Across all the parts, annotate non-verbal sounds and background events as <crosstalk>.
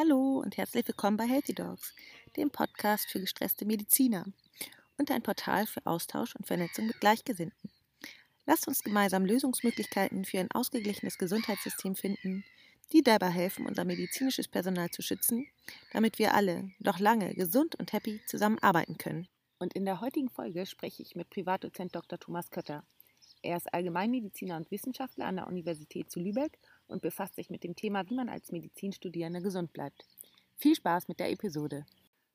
Hallo und herzlich willkommen bei Healthy Dogs, dem Podcast für gestresste Mediziner und ein Portal für Austausch und Vernetzung mit Gleichgesinnten. Lasst uns gemeinsam Lösungsmöglichkeiten für ein ausgeglichenes Gesundheitssystem finden, die dabei helfen, unser medizinisches Personal zu schützen, damit wir alle noch lange gesund und happy zusammenarbeiten können. Und in der heutigen Folge spreche ich mit Privatdozent Dr. Thomas Kötter. Er ist Allgemeinmediziner und Wissenschaftler an der Universität zu Lübeck und befasst sich mit dem Thema, wie man als Medizinstudierender gesund bleibt. Viel Spaß mit der Episode.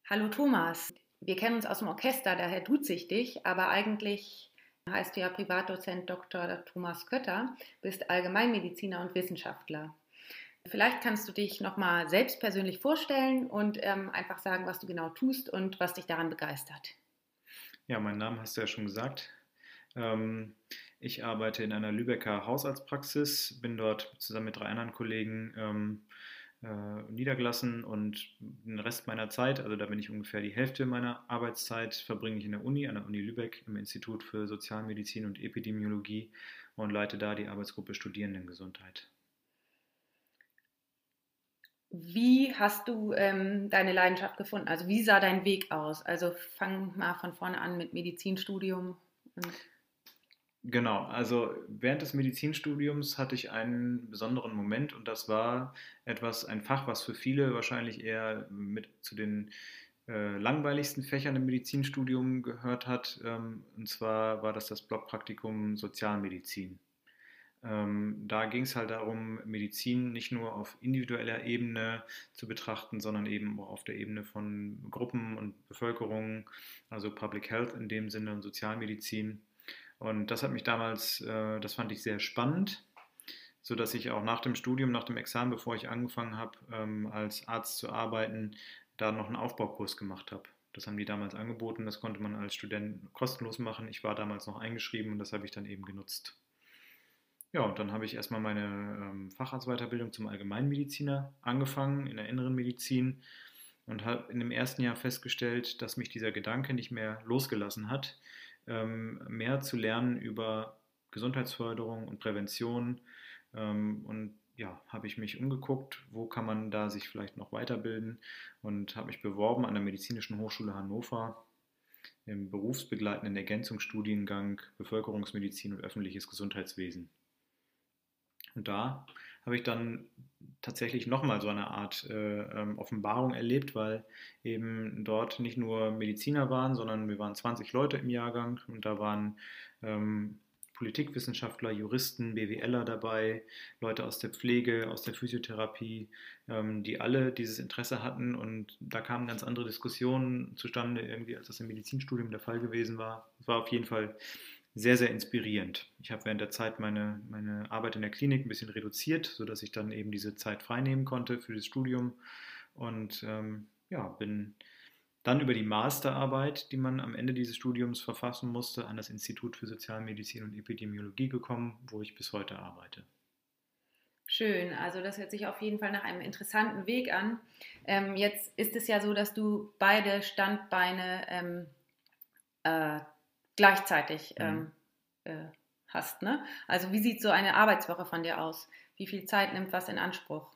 Hallo Thomas, wir kennen uns aus dem Orchester, daher duze ich dich, aber eigentlich heißt du ja Privatdozent Dr. Thomas Kötter, bist Allgemeinmediziner und Wissenschaftler. Vielleicht kannst du dich nochmal selbst persönlich vorstellen und ähm, einfach sagen, was du genau tust und was dich daran begeistert. Ja, mein Name hast du ja schon gesagt. Ähm, ich arbeite in einer Lübecker Hausarztpraxis, bin dort zusammen mit drei anderen Kollegen ähm, äh, niedergelassen und den Rest meiner Zeit, also da bin ich ungefähr die Hälfte meiner Arbeitszeit, verbringe ich in der Uni, an der Uni Lübeck im Institut für Sozialmedizin und Epidemiologie und leite da die Arbeitsgruppe Studierendengesundheit. Wie hast du ähm, deine Leidenschaft gefunden? Also wie sah dein Weg aus? Also fang mal von vorne an mit Medizinstudium. Genau, also während des Medizinstudiums hatte ich einen besonderen Moment und das war etwas, ein Fach, was für viele wahrscheinlich eher mit zu den äh, langweiligsten Fächern im Medizinstudium gehört hat. Ähm, und zwar war das das Blockpraktikum Sozialmedizin. Ähm, da ging es halt darum, Medizin nicht nur auf individueller Ebene zu betrachten, sondern eben auch auf der Ebene von Gruppen und Bevölkerung, also Public Health in dem Sinne und Sozialmedizin. Und das hat mich damals, äh, das fand ich sehr spannend, sodass ich auch nach dem Studium, nach dem Examen, bevor ich angefangen habe, ähm, als Arzt zu arbeiten, da noch einen Aufbaukurs gemacht habe. Das haben die damals angeboten, das konnte man als Student kostenlos machen. Ich war damals noch eingeschrieben und das habe ich dann eben genutzt. Ja, und dann habe ich erstmal meine ähm, Facharztweiterbildung zum Allgemeinmediziner angefangen in der inneren Medizin und habe in dem ersten Jahr festgestellt, dass mich dieser Gedanke nicht mehr losgelassen hat, mehr zu lernen über Gesundheitsförderung und Prävention. Ähm, und ja, habe ich mich umgeguckt, wo kann man da sich vielleicht noch weiterbilden und habe mich beworben an der Medizinischen Hochschule Hannover im berufsbegleitenden Ergänzungsstudiengang Bevölkerungsmedizin und öffentliches Gesundheitswesen. Und da habe ich dann tatsächlich nochmal so eine Art äh, ähm, Offenbarung erlebt, weil eben dort nicht nur Mediziner waren, sondern wir waren 20 Leute im Jahrgang und da waren ähm, Politikwissenschaftler, Juristen, BWLer dabei, Leute aus der Pflege, aus der Physiotherapie, ähm, die alle dieses Interesse hatten und da kamen ganz andere Diskussionen zustande, irgendwie, als das im Medizinstudium der Fall gewesen war. Es war auf jeden Fall sehr, sehr inspirierend. Ich habe während der Zeit meine, meine Arbeit in der Klinik ein bisschen reduziert, sodass ich dann eben diese Zeit freinehmen konnte für das Studium und ähm, ja, bin dann über die Masterarbeit, die man am Ende dieses Studiums verfassen musste, an das Institut für Sozialmedizin und Epidemiologie gekommen, wo ich bis heute arbeite. Schön, also das hört sich auf jeden Fall nach einem interessanten Weg an. Ähm, jetzt ist es ja so, dass du beide Standbeine ähm, äh, gleichzeitig mhm. ähm, äh, hast. Ne? Also wie sieht so eine Arbeitswoche von dir aus? Wie viel Zeit nimmt was in Anspruch?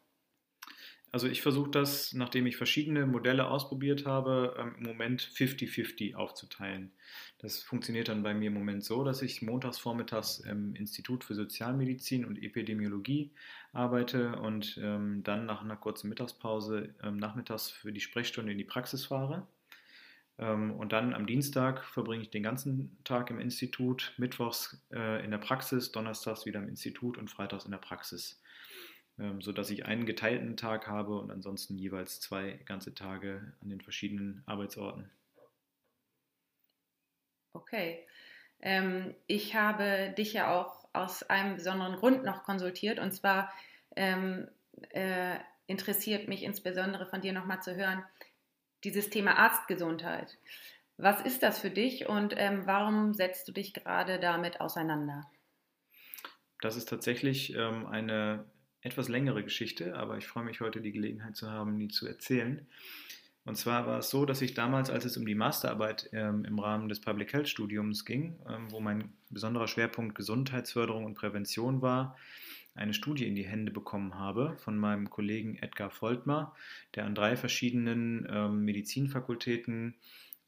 Also ich versuche das, nachdem ich verschiedene Modelle ausprobiert habe, ähm, im Moment 50-50 aufzuteilen. Das funktioniert dann bei mir im Moment so, dass ich montags vormittags im Institut für Sozialmedizin und Epidemiologie arbeite und ähm, dann nach einer kurzen Mittagspause ähm, nachmittags für die Sprechstunde in die Praxis fahre. Ähm, und dann am Dienstag verbringe ich den ganzen Tag im Institut, mittwochs äh, in der Praxis, donnerstags wieder im Institut und freitags in der Praxis, ähm, sodass ich einen geteilten Tag habe und ansonsten jeweils zwei ganze Tage an den verschiedenen Arbeitsorten. Okay. Ähm, ich habe dich ja auch aus einem besonderen Grund noch konsultiert und zwar ähm, äh, interessiert mich insbesondere von dir nochmal zu hören, dieses Thema Arztgesundheit. Was ist das für dich und ähm, warum setzt du dich gerade damit auseinander? Das ist tatsächlich ähm, eine etwas längere Geschichte, aber ich freue mich heute, die Gelegenheit zu haben, die zu erzählen. Und zwar war es so, dass ich damals, als es um die Masterarbeit ähm, im Rahmen des Public Health Studiums ging, ähm, wo mein besonderer Schwerpunkt Gesundheitsförderung und Prävention war, eine Studie in die Hände bekommen habe von meinem Kollegen Edgar Voltmar, der an drei verschiedenen ähm, Medizinfakultäten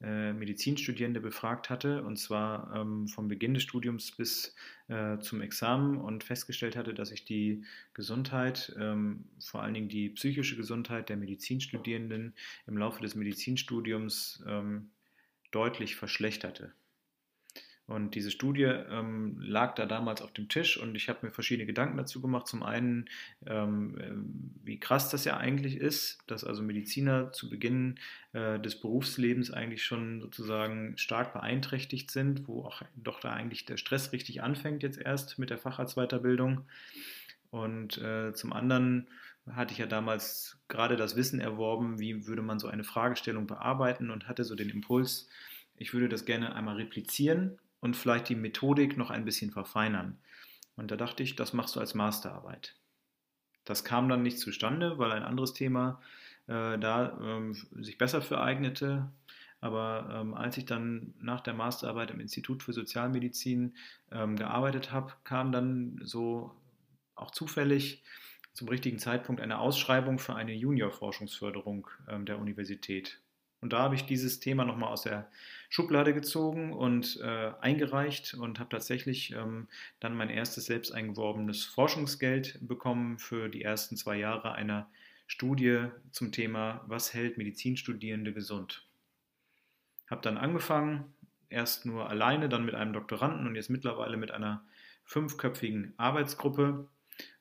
äh, Medizinstudierende befragt hatte, und zwar ähm, vom Beginn des Studiums bis äh, zum Examen und festgestellt hatte, dass sich die Gesundheit, ähm, vor allen Dingen die psychische Gesundheit der Medizinstudierenden im Laufe des Medizinstudiums ähm, deutlich verschlechterte. Und diese Studie ähm, lag da damals auf dem Tisch und ich habe mir verschiedene Gedanken dazu gemacht. Zum einen, ähm, äh, wie krass das ja eigentlich ist, dass also Mediziner zu Beginn äh, des Berufslebens eigentlich schon sozusagen stark beeinträchtigt sind, wo auch doch da eigentlich der Stress richtig anfängt jetzt erst mit der Facharztweiterbildung. Und äh, zum anderen hatte ich ja damals gerade das Wissen erworben, wie würde man so eine Fragestellung bearbeiten und hatte so den Impuls, ich würde das gerne einmal replizieren und vielleicht die Methodik noch ein bisschen verfeinern. Und da dachte ich, das machst du als Masterarbeit. Das kam dann nicht zustande, weil ein anderes Thema äh, da ähm, sich besser für eignete. Aber ähm, als ich dann nach der Masterarbeit im Institut für Sozialmedizin ähm, gearbeitet habe, kam dann so auch zufällig zum richtigen Zeitpunkt eine Ausschreibung für eine Juniorforschungsförderung ähm, der Universität. Und da habe ich dieses Thema nochmal aus der Schublade gezogen und äh, eingereicht und habe tatsächlich ähm, dann mein erstes selbst eingeworbenes Forschungsgeld bekommen für die ersten zwei Jahre einer Studie zum Thema, was hält Medizinstudierende gesund. Habe dann angefangen, erst nur alleine, dann mit einem Doktoranden und jetzt mittlerweile mit einer fünfköpfigen Arbeitsgruppe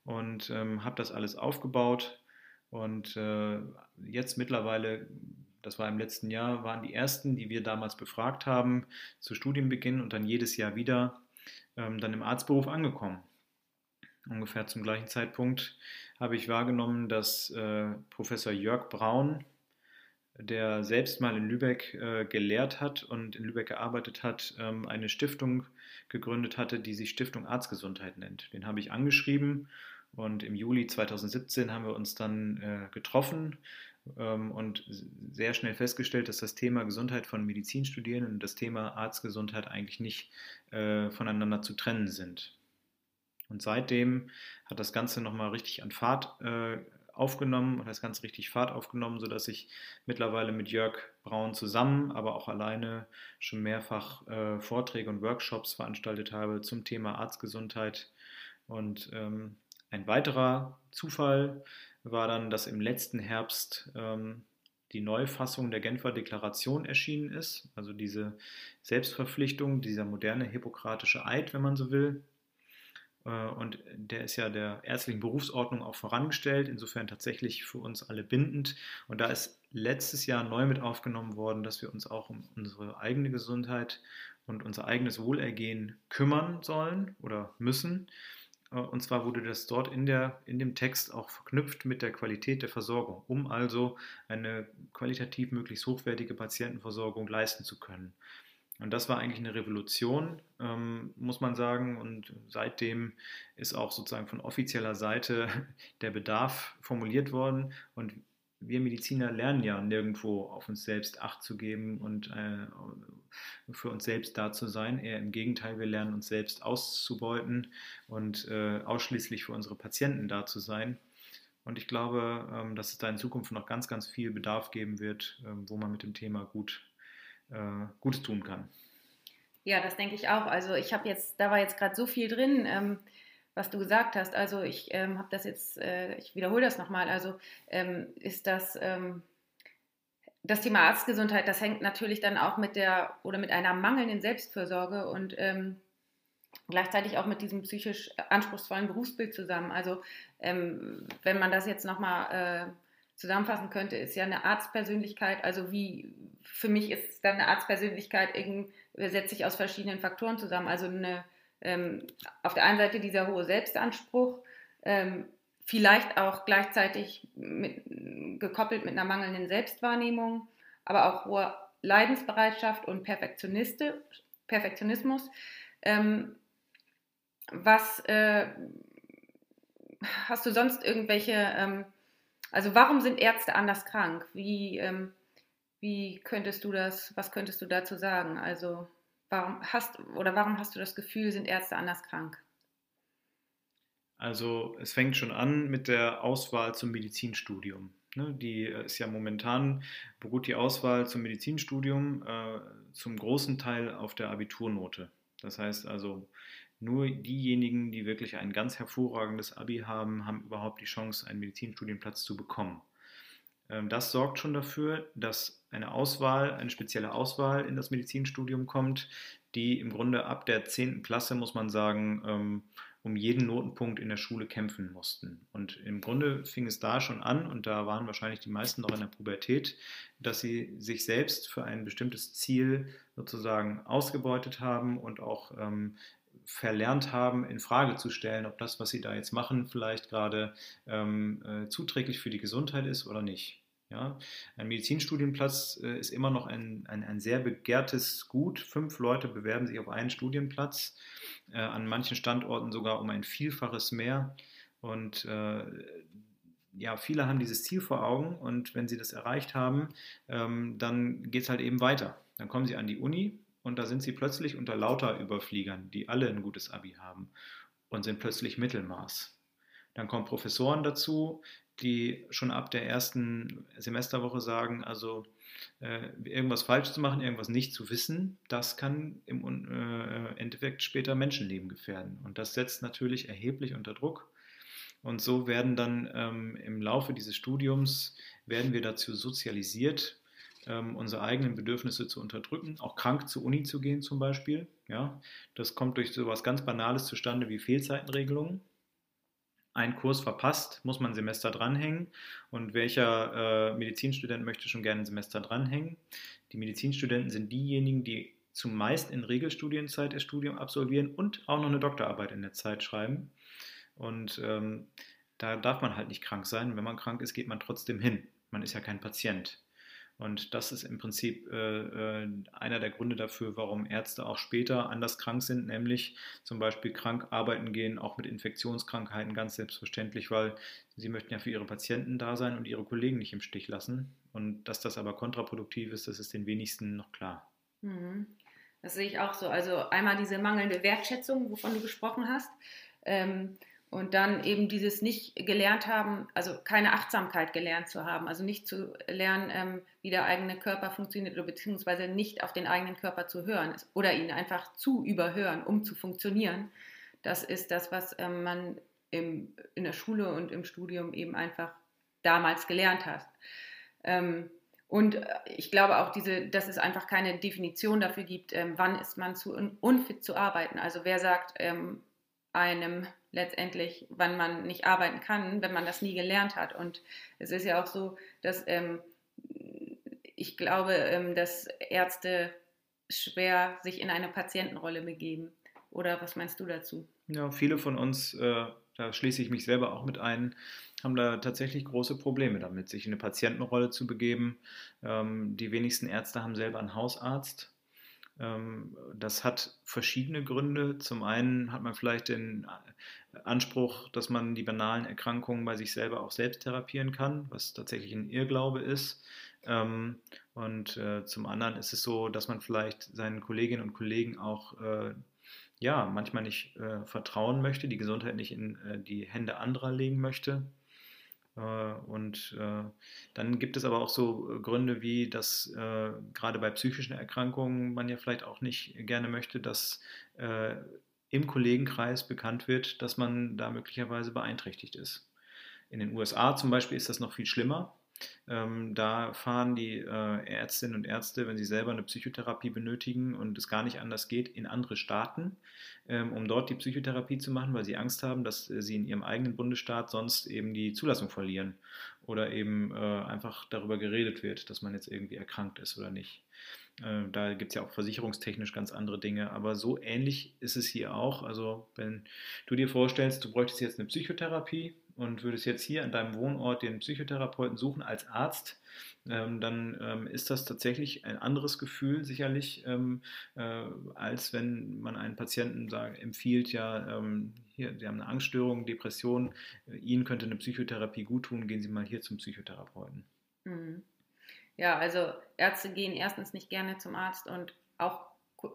und ähm, habe das alles aufgebaut. Und äh, jetzt mittlerweile das war im letzten Jahr, waren die ersten, die wir damals befragt haben, zu Studienbeginn und dann jedes Jahr wieder ähm, dann im Arztberuf angekommen. Ungefähr zum gleichen Zeitpunkt habe ich wahrgenommen, dass äh, Professor Jörg Braun, der selbst mal in Lübeck äh, gelehrt hat und in Lübeck gearbeitet hat, ähm, eine Stiftung gegründet hatte, die sich Stiftung Arztgesundheit nennt. Den habe ich angeschrieben und im Juli 2017 haben wir uns dann äh, getroffen und sehr schnell festgestellt, dass das Thema Gesundheit von Medizinstudierenden und das Thema Arztgesundheit eigentlich nicht äh, voneinander zu trennen sind. Und seitdem hat das Ganze nochmal richtig an Fahrt äh, aufgenommen und das Ganze richtig Fahrt aufgenommen, sodass ich mittlerweile mit Jörg Braun zusammen, aber auch alleine schon mehrfach äh, Vorträge und Workshops veranstaltet habe zum Thema Arztgesundheit. Und ähm, ein weiterer Zufall war dann, dass im letzten Herbst ähm, die Neufassung der Genfer Deklaration erschienen ist, also diese Selbstverpflichtung, dieser moderne hippokratische Eid, wenn man so will. Äh, und der ist ja der ärztlichen Berufsordnung auch vorangestellt, insofern tatsächlich für uns alle bindend. Und da ist letztes Jahr neu mit aufgenommen worden, dass wir uns auch um unsere eigene Gesundheit und unser eigenes Wohlergehen kümmern sollen oder müssen. Äh, und zwar wurde das dort in, der, in dem Text auch verknüpft mit der Qualität der Versorgung, um also eine qualitativ möglichst hochwertige Patientenversorgung leisten zu können. Und das war eigentlich eine Revolution, ähm, muss man sagen. Und seitdem ist auch sozusagen von offizieller Seite <laughs> der Bedarf formuliert worden. Und wir Mediziner lernen ja nirgendwo auf uns selbst Acht zu geben und äh, für uns selbst da zu sein. Eher im Gegenteil, wir lernen uns selbst auszubeuten und äh, ausschließlich für unsere Patienten da zu sein. Und ich glaube, ähm, dass es da in Zukunft noch ganz, ganz viel Bedarf geben wird, ähm, wo man mit dem Thema gut, äh, Gutes tun kann. Ja, das denke ich auch. Also ich habe jetzt, da war jetzt gerade so viel drin. Ähm was du gesagt hast. Also ich ähm, habe das jetzt, äh, ich wiederhole das nochmal. Also ähm, ist das ähm, das Thema Arztgesundheit, das hängt natürlich dann auch mit der oder mit einer mangelnden Selbstfürsorge und ähm, gleichzeitig auch mit diesem psychisch anspruchsvollen Berufsbild zusammen. Also ähm, wenn man das jetzt nochmal äh, zusammenfassen könnte, ist ja eine Arztpersönlichkeit, also wie für mich ist dann eine Arztpersönlichkeit, setzt sich aus verschiedenen Faktoren zusammen. Also eine ähm, auf der einen Seite dieser hohe Selbstanspruch, ähm, vielleicht auch gleichzeitig mit, gekoppelt mit einer mangelnden Selbstwahrnehmung, aber auch hohe Leidensbereitschaft und Perfektionismus. Ähm, was äh, hast du sonst irgendwelche, ähm, also warum sind Ärzte anders krank? Wie, ähm, wie könntest du das, was könntest du dazu sagen? Also Warum hast oder warum hast du das Gefühl, sind Ärzte anders krank? Also es fängt schon an mit der Auswahl zum Medizinstudium. Ne? Die äh, ist ja momentan, beruht die Auswahl zum Medizinstudium äh, zum großen Teil auf der Abiturnote. Das heißt also, nur diejenigen, die wirklich ein ganz hervorragendes Abi haben, haben überhaupt die Chance, einen Medizinstudienplatz zu bekommen. Ähm, das sorgt schon dafür, dass eine Auswahl, eine spezielle Auswahl in das Medizinstudium kommt, die im Grunde ab der 10. Klasse, muss man sagen, ähm, um jeden Notenpunkt in der Schule kämpfen mussten. Und im Grunde fing es da schon an, und da waren wahrscheinlich die meisten noch in der Pubertät, dass sie sich selbst für ein bestimmtes Ziel sozusagen ausgebeutet haben und auch ähm, verlernt haben, in Frage zu stellen, ob das, was sie da jetzt machen, vielleicht gerade ähm, äh, zuträglich für die Gesundheit ist oder nicht. Ja, ein Medizinstudienplatz äh, ist immer noch ein, ein, ein, sehr begehrtes Gut. Fünf Leute bewerben sich auf einen Studienplatz, äh, an manchen Standorten sogar um ein Vielfaches mehr. Und äh, ja, viele haben dieses Ziel vor Augen und wenn sie das erreicht haben, ähm, dann geht es halt eben weiter. Dann kommen sie an die Uni und da sind sie plötzlich unter lauter Überfliegern, die alle ein gutes Abi haben und sind plötzlich Mittelmaß. Dann kommen Professoren dazu, die schon ab der ersten Semesterwoche sagen, also äh, irgendwas falsch zu machen, irgendwas nicht zu wissen, das kann im äh, Endeffekt später Menschenleben gefährden. Und das setzt natürlich erheblich unter Druck. Und so werden dann ähm, im Laufe dieses Studiums, werden wir dazu sozialisiert, ähm, unsere eigenen Bedürfnisse zu unterdrücken, auch krank zur Uni zu gehen zum Beispiel. Ja, das kommt durch so etwas ganz Banales zustande wie Fehlzeitenregelungen einen Kurs verpasst, muss man ein Semester dranhängen. Und welcher äh, Medizinstudent möchte schon gerne ein Semester dranhängen? Die Medizinstudenten sind diejenigen, die zumeist in Regelstudienzeit ihr Studium absolvieren und auch noch eine Doktorarbeit in der Zeit schreiben. Und ähm, da darf man halt nicht krank sein. Wenn man krank ist, geht man trotzdem hin. Man ist ja kein Patient. Und das ist im Prinzip äh, äh, einer der Gründe dafür, warum Ärzte auch später anders krank sind, nämlich zum Beispiel krank arbeiten gehen, auch mit Infektionskrankheiten ganz selbstverständlich, weil sie möchten ja für ihre Patienten da sein und ihre Kollegen nicht im Stich lassen. Und dass das aber kontraproduktiv ist, das ist den wenigsten noch klar. Mhm. Das sehe ich auch so. Also einmal diese mangelnde Wertschätzung, wovon du gesprochen hast. Ähm, und dann eben dieses nicht gelernt haben, also keine Achtsamkeit gelernt zu haben, also nicht zu lernen, ähm, wie der eigene Körper funktioniert oder beziehungsweise nicht auf den eigenen Körper zu hören oder ihn einfach zu überhören, um zu funktionieren. Das ist das, was ähm, man im, in der Schule und im Studium eben einfach damals gelernt hat. Ähm, und äh, ich glaube auch, diese, dass es einfach keine Definition dafür gibt, ähm, wann ist man zu unfit zu arbeiten. Also wer sagt ähm, einem letztendlich, wann man nicht arbeiten kann, wenn man das nie gelernt hat. Und es ist ja auch so, dass ähm, ich glaube, ähm, dass Ärzte schwer sich in eine Patientenrolle begeben. Oder was meinst du dazu? Ja, viele von uns, äh, da schließe ich mich selber auch mit ein, haben da tatsächlich große Probleme damit, sich in eine Patientenrolle zu begeben. Ähm, die wenigsten Ärzte haben selber einen Hausarzt. Ähm, das hat verschiedene Gründe. Zum einen hat man vielleicht den Anspruch, dass man die banalen Erkrankungen bei sich selber auch selbst therapieren kann, was tatsächlich ein Irrglaube ist. Ähm, und äh, zum anderen ist es so, dass man vielleicht seinen Kolleginnen und Kollegen auch äh, ja, manchmal nicht äh, vertrauen möchte, die Gesundheit nicht in die Hände anderer legen möchte. Äh, und äh, dann gibt es aber auch so äh, Gründe wie, dass gerade bei psychischen Erkrankungen man ja vielleicht auch nicht gerne möchte, dass im Kollegenkreis bekannt wird, dass man da möglicherweise beeinträchtigt ist. In den USA zum Beispiel ist das noch viel schlimmer. Ähm, da fahren die äh, Ärztinnen und Ärzte, wenn sie selber eine Psychotherapie benötigen und es gar nicht anders geht, in andere Staaten, ähm, um dort die Psychotherapie zu machen, weil sie Angst haben, dass äh, sie in ihrem eigenen Bundesstaat sonst eben die Zulassung verlieren oder eben äh, einfach darüber geredet wird, dass man jetzt irgendwie erkrankt ist oder nicht. Äh, da gibt es ja auch versicherungstechnisch ganz andere Dinge, aber so ähnlich ist es hier auch. Also wenn du dir vorstellst, du bräuchtest jetzt eine Psychotherapie, und würdest jetzt hier an deinem Wohnort den Psychotherapeuten suchen als Arzt, ähm, dann ähm, ist das tatsächlich ein anderes Gefühl sicherlich, ähm, äh, als wenn man einen Patienten sagt, empfiehlt, ja, ähm, hier, Sie haben eine Angststörung, Depression, äh, Ihnen könnte eine Psychotherapie gut tun, gehen Sie mal hier zum Psychotherapeuten. Mhm. Ja, also Ärzte gehen erstens nicht gerne zum Arzt und auch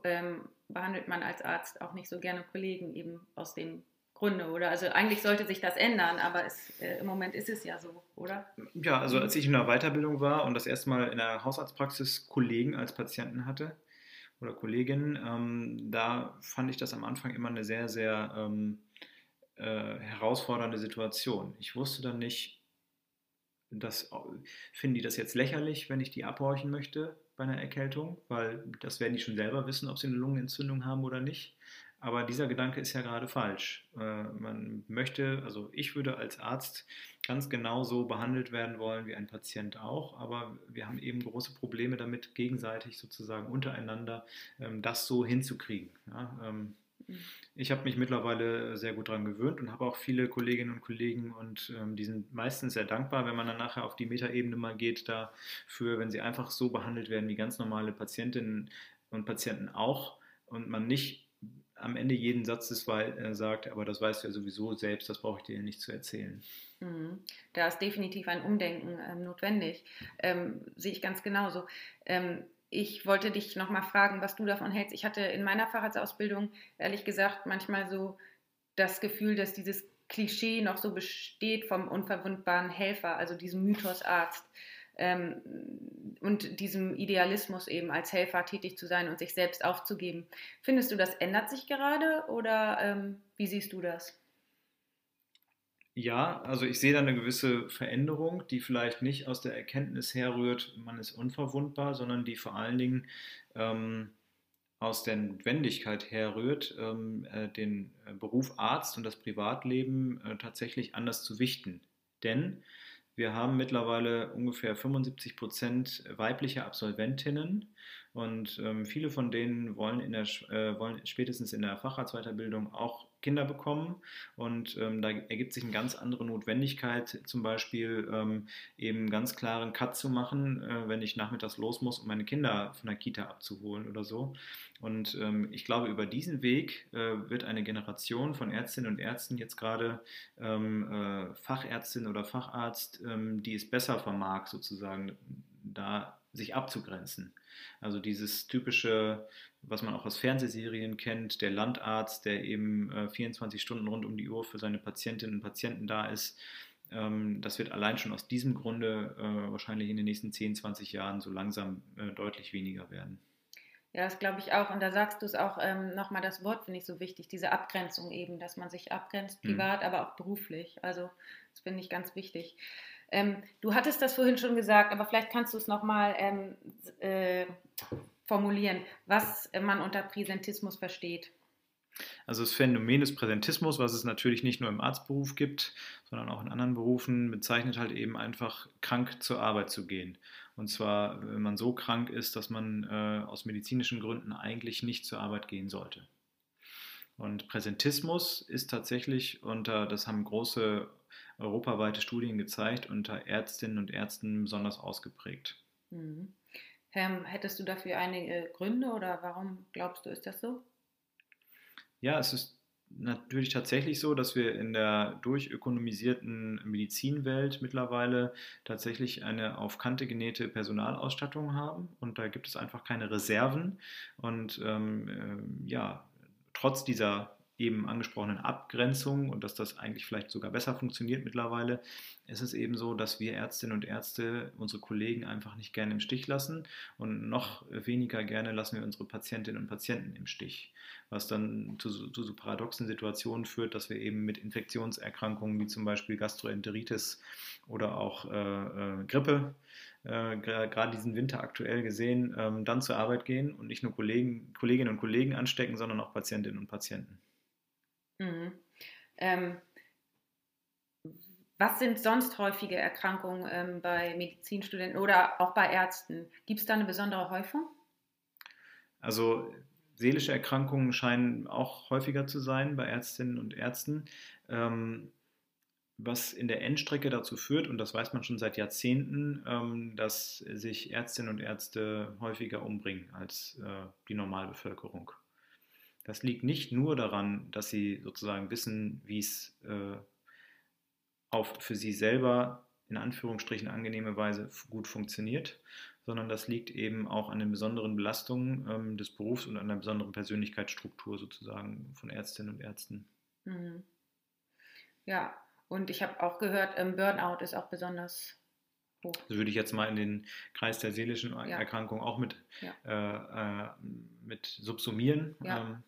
ähm, behandelt man als Arzt auch nicht so gerne Kollegen eben aus dem Gründe, oder? Also eigentlich sollte sich das ändern, aber es, äh, im Moment ist es ja so, oder? Ja, also als ich in der Weiterbildung war und das erste Mal in der Hausarztpraxis Kollegen als Patienten hatte oder Kolleginnen, ähm, da fand ich das am Anfang immer eine sehr, sehr ähm, äh, herausfordernde Situation. Ich wusste dann nicht, das, finden die das jetzt lächerlich, wenn ich die abhorchen möchte bei einer Erkältung, weil das werden die schon selber wissen, ob sie eine Lungenentzündung haben oder nicht. Aber dieser Gedanke ist ja gerade falsch. Äh, man möchte, also ich würde als Arzt ganz genau so behandelt werden wollen wie ein Patient auch, aber wir haben eben große Probleme damit, gegenseitig sozusagen untereinander ähm, das so hinzukriegen. Ähm, mhm. ich habe mich mittlerweile sehr gut daran gewöhnt und habe auch viele Kolleginnen und Kollegen und ähm, die sind meistens sehr dankbar, wenn man dann nachher auf die Metaebene mal geht, dafür, wenn sie einfach so behandelt werden wie ganz normale Patientinnen und Patienten auch und man nicht am Ende jeden Satzes äh, sagt, aber das weißt du ja sowieso selbst, das brauche ich dir nicht zu erzählen. Mhm. Da ist definitiv ein Umdenken ähm, notwendig. Ähm, sehe ich ganz genauso. Ähm, ich wollte dich nochmal fragen, was du davon hältst. Ich hatte in meiner Fahrradsausbildung ehrlich gesagt manchmal so das Gefühl, dass dieses Klischee noch so besteht vom unverwundbaren Helfer, also diesem Mythos Arzt ähm, und diesem Idealismus eben als Helfer tätig zu sein und sich selbst aufzugeben. Findest du, das ändert sich gerade oder ähm, wie siehst du das? Ja, also ich sehe da eine gewisse Veränderung, die vielleicht nicht aus der Erkenntnis herrührt, man ist unverwundbar, sondern die vor allen Dingen ähm, aus der Notwendigkeit herrührt, ähm, äh, den äh, Beruf Arzt und das Privatleben äh, tatsächlich anders zu wichten. Denn wir haben mittlerweile ungefähr 75 Prozent weibliche Absolventinnen und ähm, viele von denen wollen, in der, äh, wollen spätestens in der Facharztweiterbildung auch Kinder bekommen. Und ähm, da ergibt sich eine ganz andere Notwendigkeit, zum Beispiel ähm, eben ganz klaren Cut zu machen, äh, wenn ich nachmittags los muss, um meine Kinder von der Kita abzuholen oder so. Und ähm, ich glaube, über diesen Weg äh, wird eine Generation von Ärztinnen und Ärzten jetzt gerade ähm, äh, Fachärztin oder Facharzt, ähm, die es besser vermag, sozusagen da sich abzugrenzen. Also dieses typische, was man auch aus Fernsehserien kennt, der Landarzt, der eben äh, 24 Stunden rund um die Uhr für seine Patientinnen und Patienten da ist. Ähm, das wird allein schon aus diesem Grunde äh, wahrscheinlich in den nächsten 10, 20 Jahren so langsam äh, deutlich weniger werden. Ja, das glaube ich auch. Und da sagst du es auch ähm, nochmal, das Wort finde ich so wichtig, diese Abgrenzung eben, dass man sich abgrenzt, mhm. privat, mhm. aber auch beruflich. Also das finde ich ganz wichtig. Ähm, du hattest das vorhin schon gesagt, aber vielleicht kannst du es nochmal ähm, äh, formulieren, was man unter Präsentismus versteht. Also das Phänomen des Präsentismus, was es natürlich nicht nur im Arztberuf gibt, sondern auch in anderen Berufen, bezeichnet halt eben einfach krank zur Arbeit zu gehen. Und zwar, wenn man so krank ist, dass man äh, aus medizinischen Gründen eigentlich nicht zur Arbeit gehen sollte. Und Präsentismus ist tatsächlich unter, das haben große europaweite Studien gezeigt, unter Ärztinnen und Ärzten besonders ausgeprägt. Mhm. Ähm, hättest du dafür einige Gründe oder warum glaubst du, ist das so? Ja, es ist natürlich tatsächlich so, dass wir in der durchökonomisierten Medizinwelt mittlerweile tatsächlich eine auf Kante genähte Personalausstattung haben und da gibt es einfach keine Reserven und ähm, äh, ja, trotz dieser eben angesprochenen Abgrenzung und dass das eigentlich vielleicht sogar besser funktioniert mittlerweile, ist es eben so, dass wir Ärztinnen und Ärzte unsere Kollegen einfach nicht gerne im Stich lassen und noch weniger gerne lassen wir unsere Patientinnen und Patienten im Stich, was dann zu, zu so paradoxen Situationen führt, dass wir eben mit Infektionserkrankungen wie zum Beispiel Gastroenteritis oder auch äh, äh, Grippe äh, gerade diesen Winter aktuell gesehen, ähm, dann zur Arbeit gehen und nicht nur Kollegen, Kolleginnen und Kollegen anstecken, sondern auch Patientinnen und Patienten. Mhm. Ähm, was sind sonst häufige Erkrankungen ähm, bei Medizinstudenten oder auch bei Ärzten? Gibt es da eine besondere Häufung? Also seelische Erkrankungen scheinen auch häufiger zu sein bei Ärztinnen und Ärzten, ähm, was in der Endstrecke dazu führt, und das weiß man schon seit Jahrzehnten, ähm, dass sich Ärztinnen und Ärzte häufiger umbringen als äh, die Normalbevölkerung. Das liegt nicht nur daran, dass sie sozusagen wissen, wie es äh, auf für sie selber in Anführungsstrichen angenehme Weise gut funktioniert, sondern das liegt eben auch an den besonderen Belastungen ähm, des Berufs und an der besonderen Persönlichkeitsstruktur sozusagen von Ärztinnen und Ärzten. Mhm. Ja, und ich habe auch gehört, ähm, Burnout ist auch besonders hoch. Das würde ich jetzt mal in den Kreis der seelischen Ja. Erkrankungen auch mit, Ja. äh, äh, mit subsumieren. Ja. Ähm,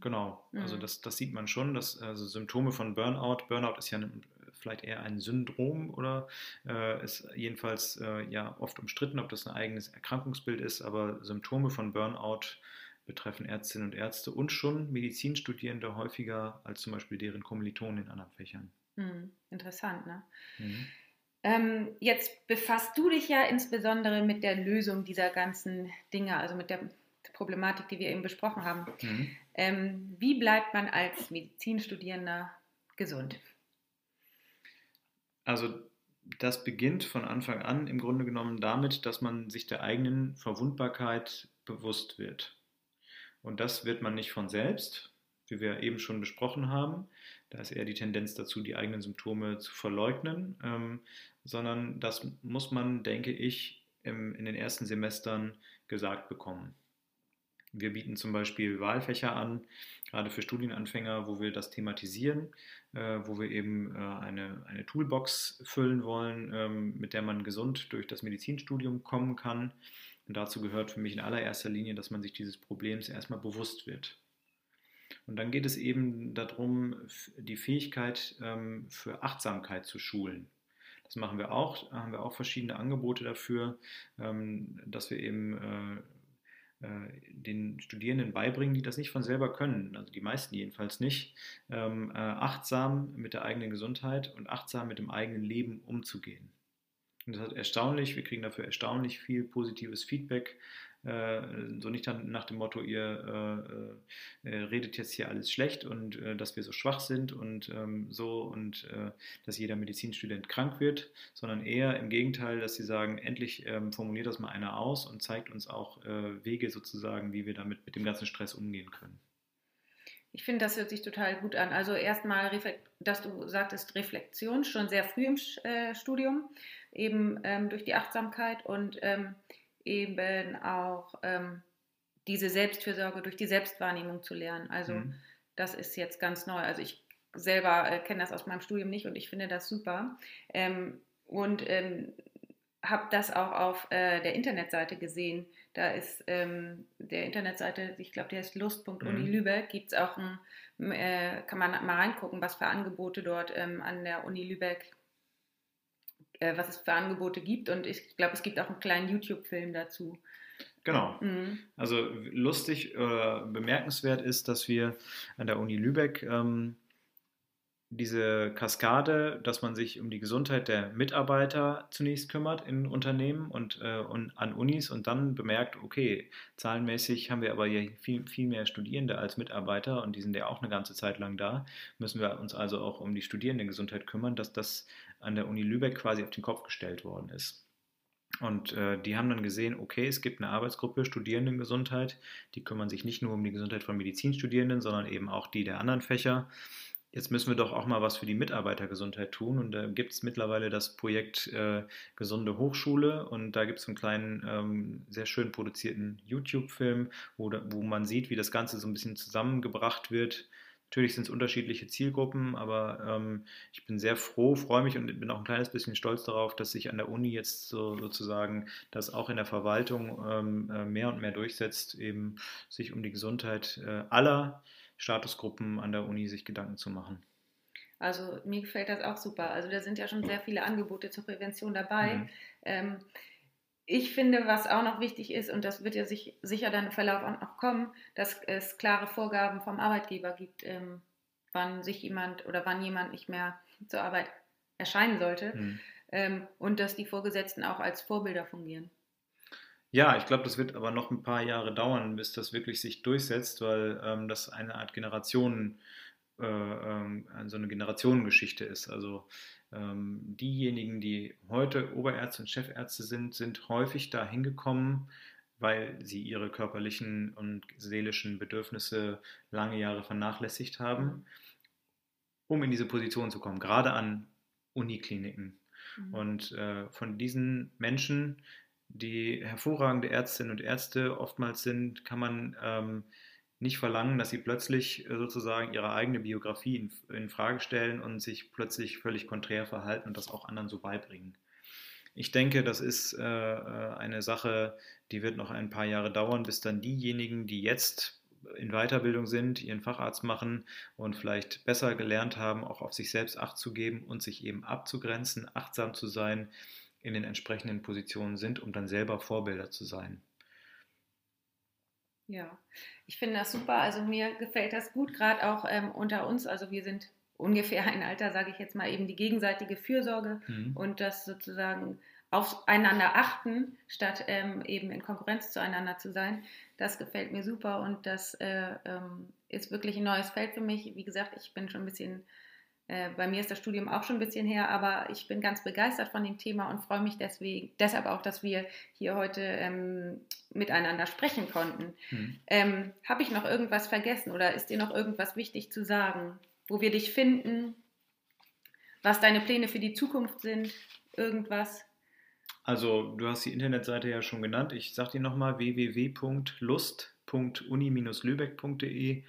Genau, also Mhm. das, das sieht man schon, dass also Symptome von Burnout, Burnout ist ja ein, vielleicht eher ein Syndrom oder äh, ist jedenfalls äh, ja oft umstritten, ob das ein eigenes Erkrankungsbild ist, aber Symptome von Burnout betreffen Ärztinnen und Ärzte und schon Medizinstudierende häufiger als zum Beispiel deren Kommilitonen in anderen Fächern. Mhm. Interessant, ne? Mhm. Ähm, jetzt befasst du dich ja insbesondere mit der Lösung dieser ganzen Dinge, also mit der Problematik, die wir eben besprochen haben. Mhm. Ähm, wie bleibt man als Medizinstudierender gesund? Also das beginnt von Anfang an im Grunde genommen damit, dass man sich der eigenen Verwundbarkeit bewusst wird. Und das wird man nicht von selbst, wie wir eben schon besprochen haben. Da ist eher die Tendenz dazu, die eigenen Symptome zu verleugnen, ähm, sondern das muss man, denke ich, im, in den ersten Semestern gesagt bekommen. Wir bieten zum Beispiel Wahlfächer an, gerade für Studienanfänger, wo wir das thematisieren, äh, wo wir eben äh, eine, eine Toolbox füllen wollen, ähm, mit der man gesund durch das Medizinstudium kommen kann. Und dazu gehört für mich in allererster Linie, dass man sich dieses Problems erstmal bewusst wird. Und dann geht es eben darum, die Fähigkeit ähm, für Achtsamkeit zu schulen. Das machen wir auch, haben wir auch verschiedene Angebote dafür, ähm, dass wir eben äh, den Studierenden beibringen, die das nicht von selber können, also die meisten jedenfalls nicht, ähm, äh, achtsam mit der eigenen Gesundheit und achtsam mit dem eigenen Leben umzugehen. Und das ist erstaunlich, wir kriegen dafür erstaunlich viel positives Feedback. Äh, so nicht nach dem Motto, ihr äh, äh, redet jetzt hier alles schlecht und dass wir so schwach sind und ähm, so und dass jeder Medizinstudent krank wird, sondern eher im Gegenteil, dass sie sagen, endlich ähm, formuliert das mal einer aus und zeigt uns auch Wege sozusagen, wie wir damit mit dem ganzen Stress umgehen können. Ich finde, das hört sich total gut an. Also erstmal, dass du sagtest, Reflexion schon sehr früh im Studium, eben ähm, durch die Achtsamkeit und ähm, eben auch ähm, diese Selbstfürsorge durch die Selbstwahrnehmung zu lernen. Also Mhm. das ist jetzt ganz neu. Also ich selber äh, kenne das aus meinem Studium nicht und ich finde das super. Ähm, und ähm, habe das auch auf äh, der Internetseite gesehen. Da ist ähm, der Internetseite, ich glaube, die heißt lust.uni Mhm. Lübeck, gibt es auch ein, äh, kann man mal reingucken, was für Angebote dort ähm, an der Uni Lübeck, äh, was es für Angebote gibt. Und ich glaube, es gibt auch einen kleinen YouTube-Film dazu. Genau. Mhm. Also lustig oder bemerkenswert ist, dass wir an der Uni Lübeck ähm, diese Kaskade, dass man sich um die Gesundheit der Mitarbeiter zunächst kümmert in Unternehmen und, äh, und an Unis und dann bemerkt, okay, zahlenmäßig haben wir aber hier viel, viel mehr Studierende als Mitarbeiter und die sind ja auch eine ganze Zeit lang da, müssen wir uns also auch um die Studierendengesundheit kümmern, dass das an der Uni Lübeck quasi auf den Kopf gestellt worden ist. Und äh, die haben dann gesehen, okay, es gibt eine Arbeitsgruppe Studierendengesundheit, die kümmern sich nicht nur um die Gesundheit von Medizinstudierenden, sondern eben auch die der anderen Fächer. Jetzt müssen wir doch auch mal was für die Mitarbeitergesundheit tun. Und da gibt es mittlerweile das Projekt äh, Gesunde Hochschule. Und da gibt es einen kleinen, ähm, sehr schön produzierten YouTube-Film, wo, wo man sieht, wie das Ganze so ein bisschen zusammengebracht wird. Natürlich sind es unterschiedliche Zielgruppen, aber ähm, ich bin sehr froh, freue mich und bin auch ein kleines bisschen stolz darauf, dass sich an der Uni jetzt so, sozusagen das auch in der Verwaltung ähm, äh, mehr und mehr durchsetzt, eben sich um die Gesundheit äh, aller Statusgruppen an der Uni sich Gedanken zu machen. Also mir gefällt das auch super. Also da sind ja schon sehr viele Angebote zur Prävention dabei. Mhm. Ähm, ich finde, was auch noch wichtig ist, und das wird ja sich, sicher dann im Verlauf auch noch kommen, dass es klare Vorgaben vom Arbeitgeber gibt, ähm, wann sich jemand oder wann jemand nicht mehr zur Arbeit erscheinen sollte Mhm. ähm, und dass die Vorgesetzten auch als Vorbilder fungieren. Ja, ich glaube, das wird aber noch ein paar Jahre dauern, bis das wirklich sich durchsetzt, weil ähm, das eine Art Generationen, äh, ähm, so eine Generationengeschichte ist. Also ähm, diejenigen, die heute Oberärzte und Chefärzte sind, sind häufig da hingekommen, weil sie ihre körperlichen und seelischen Bedürfnisse lange Jahre vernachlässigt haben, um in diese Position zu kommen, gerade an Unikliniken. Mhm. Und äh, von diesen Menschen, die hervorragende Ärztinnen und Ärzte oftmals sind, kann man ähm, nicht verlangen, dass sie plötzlich äh, sozusagen ihre eigene Biografie in, in Frage stellen und sich plötzlich völlig konträr verhalten und das auch anderen so beibringen. Ich denke, das ist äh, äh, eine Sache, die wird noch ein paar Jahre dauern, bis dann diejenigen, die jetzt in Weiterbildung sind, ihren Facharzt machen und vielleicht besser gelernt haben, auch auf sich selbst Acht zu geben und sich eben abzugrenzen, achtsam zu sein, in den entsprechenden Positionen sind, um dann selber Vorbilder zu sein. Ja, ich finde das super. Also mir gefällt das gut, gerade auch ähm, unter uns. Also wir sind ungefähr ein Alter, sage ich jetzt mal, eben die gegenseitige Fürsorge mhm. und das sozusagen aufeinander achten, statt ähm, eben in Konkurrenz zueinander zu sein. Das gefällt mir super und das äh, ähm, ist wirklich ein neues Feld für mich. Wie gesagt, ich bin schon ein bisschen, äh, bei mir ist das Studium auch schon ein bisschen her, aber ich bin ganz begeistert von dem Thema und freue mich deswegen, deshalb auch, dass wir hier heute ähm, miteinander sprechen konnten. Mhm. Ähm, Habe ich noch irgendwas vergessen oder ist dir noch irgendwas wichtig zu sagen? wo wir dich finden, was deine Pläne für die Zukunft sind, irgendwas? Also, du hast die Internetseite ja schon genannt. Ich sage dir nochmal www.lust.uni-lübeck.de.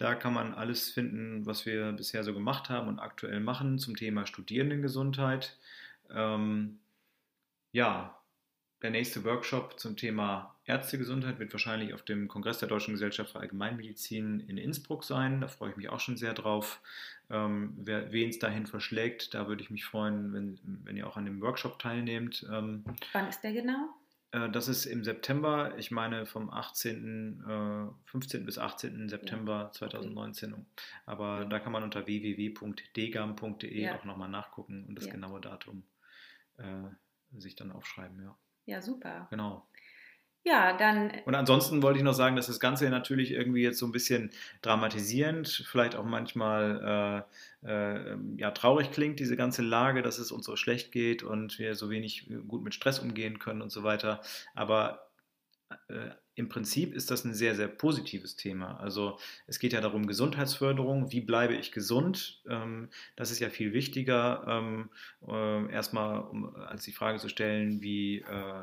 Da kann man alles finden, was wir bisher so gemacht haben und aktuell machen zum Thema Studierendengesundheit. Ähm, ja, der nächste Workshop zum Thema Ärztegesundheit wird wahrscheinlich auf dem Kongress der Deutschen Gesellschaft für Allgemeinmedizin in Innsbruck sein. Da freue ich mich auch schon sehr drauf. Ähm, wen es dahin verschlägt, da würde ich mich freuen, wenn, wenn ihr auch an dem Workshop teilnehmt. Ähm, Wann ist der genau? Äh, das ist im September, ich meine vom 18., äh, 15. bis 18. September ja. 2019. Okay. Aber da kann man unter www.degam.de ja. auch nochmal nachgucken und das ja. genaue Datum äh, sich dann aufschreiben. Ja. Ja, super. Genau. Ja, dann. Und ansonsten wollte ich noch sagen, dass das Ganze natürlich irgendwie jetzt so ein bisschen dramatisierend, vielleicht auch manchmal äh, äh, ja, traurig klingt, diese ganze Lage, dass es uns so schlecht geht und wir so wenig gut mit Stress umgehen können und so weiter. Aber äh, im Prinzip ist das ein sehr, sehr positives Thema. Also es geht ja darum, Gesundheitsförderung, wie bleibe ich gesund? Ähm, das ist ja viel wichtiger, ähm, äh, erstmal um, als die Frage zu stellen, wie äh,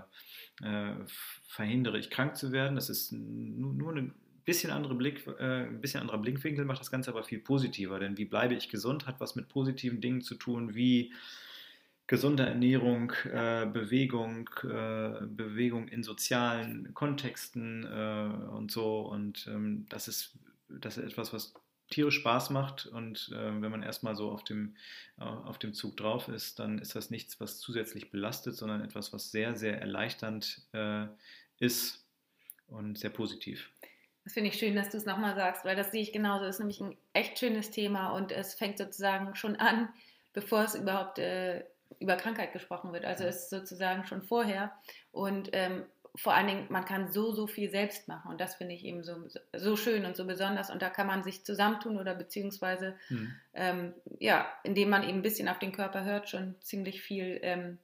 äh, verhindere ich krank zu werden. Das ist nur, nur ein bisschen, andere Blick, äh, ein bisschen anderer Blickwinkel, macht das Ganze aber viel positiver. Denn wie bleibe ich gesund, hat was mit positiven Dingen zu tun, wie gesunde Ernährung, äh, Bewegung, äh, Bewegung in sozialen Kontexten äh, und so. Und ähm, das, ist, das ist etwas, was tierisch Spaß macht. Und äh, wenn man erstmal so auf dem, auf dem Zug drauf ist, dann ist das nichts, was zusätzlich belastet, sondern etwas, was sehr, sehr erleichternd äh, ist und sehr positiv. Das finde ich schön, dass du es nochmal sagst, weil das sehe ich genauso. Das ist nämlich ein echt schönes Thema und es fängt sozusagen schon an, bevor es überhaupt äh, über Krankheit gesprochen wird. Also es ist sozusagen schon vorher. Und ähm, vor allen Dingen, man kann so, so viel selbst machen. Und das finde ich eben so, so schön und so besonders. Und da kann man sich zusammentun oder beziehungsweise, hm. ähm, ja, indem man eben ein bisschen auf den Körper hört, schon ziemlich viel ähm,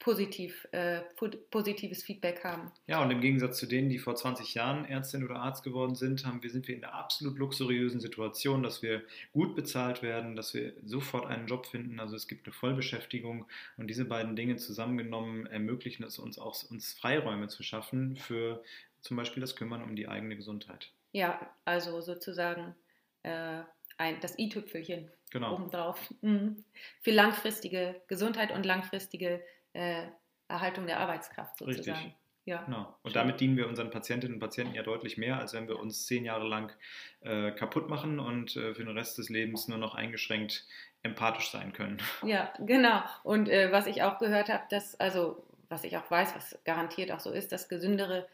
positiv, äh, positives Feedback haben. Ja, und im Gegensatz zu denen, die vor 20 Jahren Ärztin oder Arzt geworden sind, haben wir, sind wir in der absolut luxuriösen Situation, dass wir gut bezahlt werden, dass wir sofort einen Job finden. Also es gibt eine Vollbeschäftigung und diese beiden Dinge zusammengenommen ermöglichen es uns auch, uns Freiräume zu schaffen für zum Beispiel das Kümmern um die eigene Gesundheit. Ja, also sozusagen äh, ein, das i-Tüpfelchen genau. obendrauf. Mhm. Für langfristige Gesundheit und langfristige äh, Erhaltung der Arbeitskraft sozusagen. Richtig. Ja. Genau. Und damit dienen wir unseren Patientinnen und Patienten ja deutlich mehr, als wenn wir uns zehn Jahre lang äh, kaputt machen und äh, für den Rest des Lebens nur noch eingeschränkt empathisch sein können. Ja, genau. Und äh, was ich auch gehört habe, dass, also was ich auch weiß, was garantiert auch so ist, dass gesündere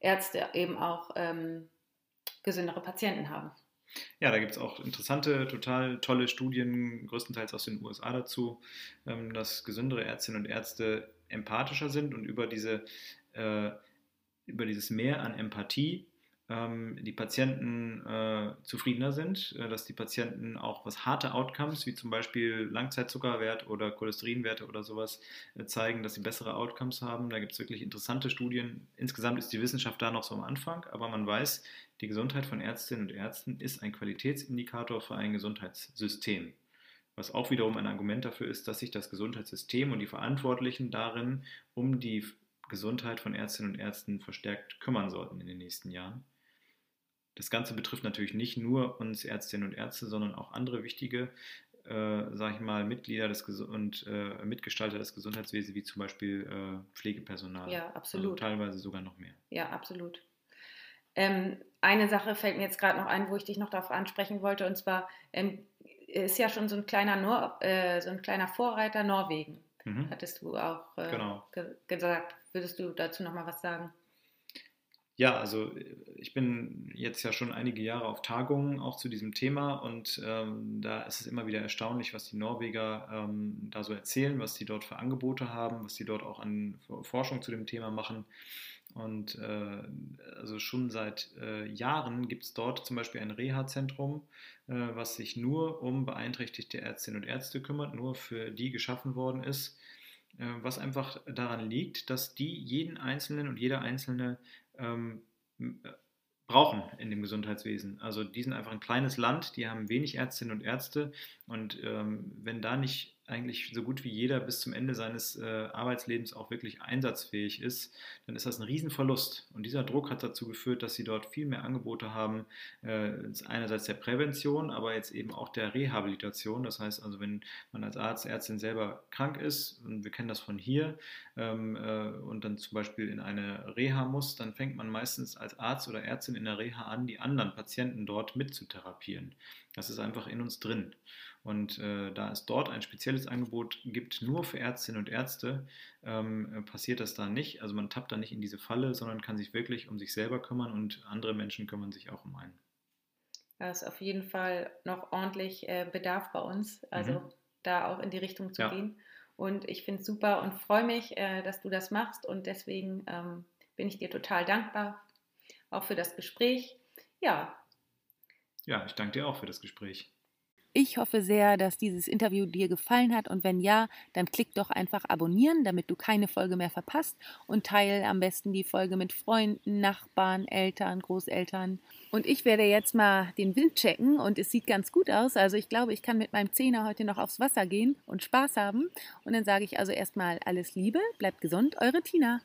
Ärzte eben auch ähm, gesündere Patienten haben. Ja, da gibt es auch interessante, total tolle Studien, größtenteils aus den USA dazu, ähm, dass gesündere Ärztinnen und Ärzte empathischer sind und über, diese, äh, über dieses Mehr an Empathie die Patienten äh, zufriedener sind, äh, dass die Patienten auch was harte Outcomes, wie zum Beispiel Langzeitzuckerwert oder Cholesterinwerte oder sowas, äh, zeigen, dass sie bessere Outcomes haben. Da gibt es wirklich interessante Studien. Insgesamt ist die Wissenschaft da noch so am Anfang, aber man weiß, die Gesundheit von Ärztinnen und Ärzten ist ein Qualitätsindikator für ein Gesundheitssystem. Was auch wiederum ein Argument dafür ist, dass sich das Gesundheitssystem und die Verantwortlichen darin um die Gesundheit von Ärztinnen und Ärzten verstärkt kümmern sollten in den nächsten Jahren. Das Ganze betrifft natürlich nicht nur uns Ärztinnen und Ärzte, sondern auch andere wichtige, äh, sage ich mal, Mitglieder des Ges und äh, Mitgestalter des Gesundheitswesens, wie zum Beispiel äh, Pflegepersonal. Ja, Also absolut. teilweise sogar noch mehr. Ja, absolut. Ähm, eine Sache fällt mir jetzt gerade noch ein, wo ich dich noch darauf ansprechen wollte, und zwar ähm, ist ja schon so ein kleiner, Nor äh, so ein kleiner Vorreiter Norwegen, Mhm. hattest du auch äh, Genau. ge gesagt. Würdest du dazu noch mal was sagen? Ja, also äh, ich bin jetzt ja schon einige Jahre auf Tagungen auch zu diesem Thema und ähm, da ist es immer wieder erstaunlich, was die Norweger ähm, da so erzählen, was sie dort für Angebote haben, was sie dort auch an Forschung zu dem Thema machen. Und äh, also schon seit äh, Jahren gibt es dort zum Beispiel ein Reha-Zentrum, äh, was sich nur um beeinträchtigte Ärztinnen und Ärzte kümmert, nur für die geschaffen worden ist, äh, was einfach daran liegt, dass die jeden Einzelnen und jeder Einzelne ähm, äh, brauchen in dem Gesundheitswesen. Also die sind einfach ein kleines Land, die haben wenig Ärztinnen und Ärzte und ähm, wenn da nicht eigentlich so gut wie jeder bis zum Ende seines äh, Arbeitslebens auch wirklich einsatzfähig ist, dann ist das ein Riesenverlust. Und dieser Druck hat dazu geführt, dass sie dort viel mehr Angebote haben, äh, einerseits der Prävention, aber jetzt eben auch der Rehabilitation. Das heißt also, wenn man als Arzt, Ärztin selber krank ist, und wir kennen das von hier, ähm, äh, und dann zum Beispiel in eine Reha muss, dann fängt man meistens als Arzt oder Ärztin in der Reha an, die anderen Patienten dort mitzutherapieren. Das ist einfach in uns drin. Und äh, da es dort ein spezielles Angebot gibt, nur für Ärztinnen und Ärzte, ähm, äh, passiert das da nicht. Also man tappt da nicht in diese Falle, sondern kann sich wirklich um sich selber kümmern und andere Menschen kümmern sich auch um einen. Da ist auf jeden Fall noch ordentlich äh, Bedarf bei uns, also Mhm. da auch in die Richtung zu Ja. gehen. Und ich finde es super und freue mich, äh, dass du das machst. Und deswegen ähm, bin ich dir total dankbar, auch für das Gespräch. Ja, Ja, ich danke dir auch für das Gespräch. Ich hoffe sehr, dass dieses Interview dir gefallen hat und wenn ja, dann klick doch einfach abonnieren, damit du keine Folge mehr verpasst und teile am besten die Folge mit Freunden, Nachbarn, Eltern, Großeltern. Und ich werde jetzt mal den Wind checken und es sieht ganz gut aus. Also ich glaube, ich kann mit meinem Zehner heute noch aufs Wasser gehen und Spaß haben. Und dann sage ich also erstmal alles Liebe, bleibt gesund, eure Tina.